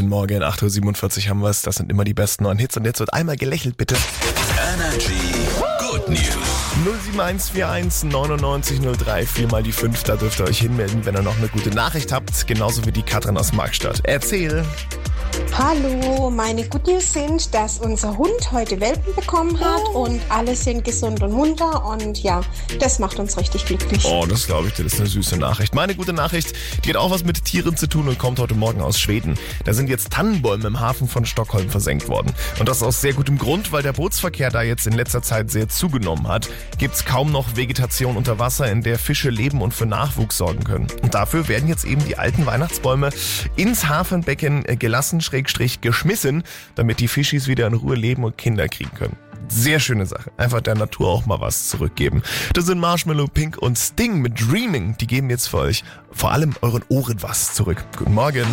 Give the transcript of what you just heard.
den Morgen. 8.47 Uhr haben wir es. Das sind immer die besten neuen Hits. Und jetzt wird einmal gelächelt, bitte. Energy Good News. 07141 99 03 viermal die 5. Da dürft ihr euch hinmelden, wenn ihr noch eine gute Nachricht habt. Genauso wie die Katrin aus Markstadt. Erzähl. Hallo, meine Good News sind, dass unser Hund heute Welpen bekommen hat und alle sind gesund und munter und ja, das macht uns richtig glücklich. Oh, das glaube ich dir, das ist eine süße Nachricht. Meine gute Nachricht, die hat auch was mit Tieren zu tun und kommt heute Morgen aus Schweden. Da sind jetzt Tannenbäume im Hafen von Stockholm versenkt worden. Und das aus sehr gutem Grund, weil der Bootsverkehr da jetzt in letzter Zeit sehr zugenommen hat. Gibt's kaum noch Vegetation unter Wasser, in der Fische leben und für Nachwuchs sorgen können. Und dafür werden jetzt eben die alten Weihnachtsbäume ins Hafenbecken gelassen, schrägstrich geschmissen, damit die Fischis wieder in Ruhe leben und Kinder kriegen können. Sehr schöne Sache. Einfach der Natur auch mal was zurückgeben. Das sind Marshmallow Pink und Sting mit Dreaming. Die geben jetzt für euch vor allem euren Ohren was zurück. Guten Morgen.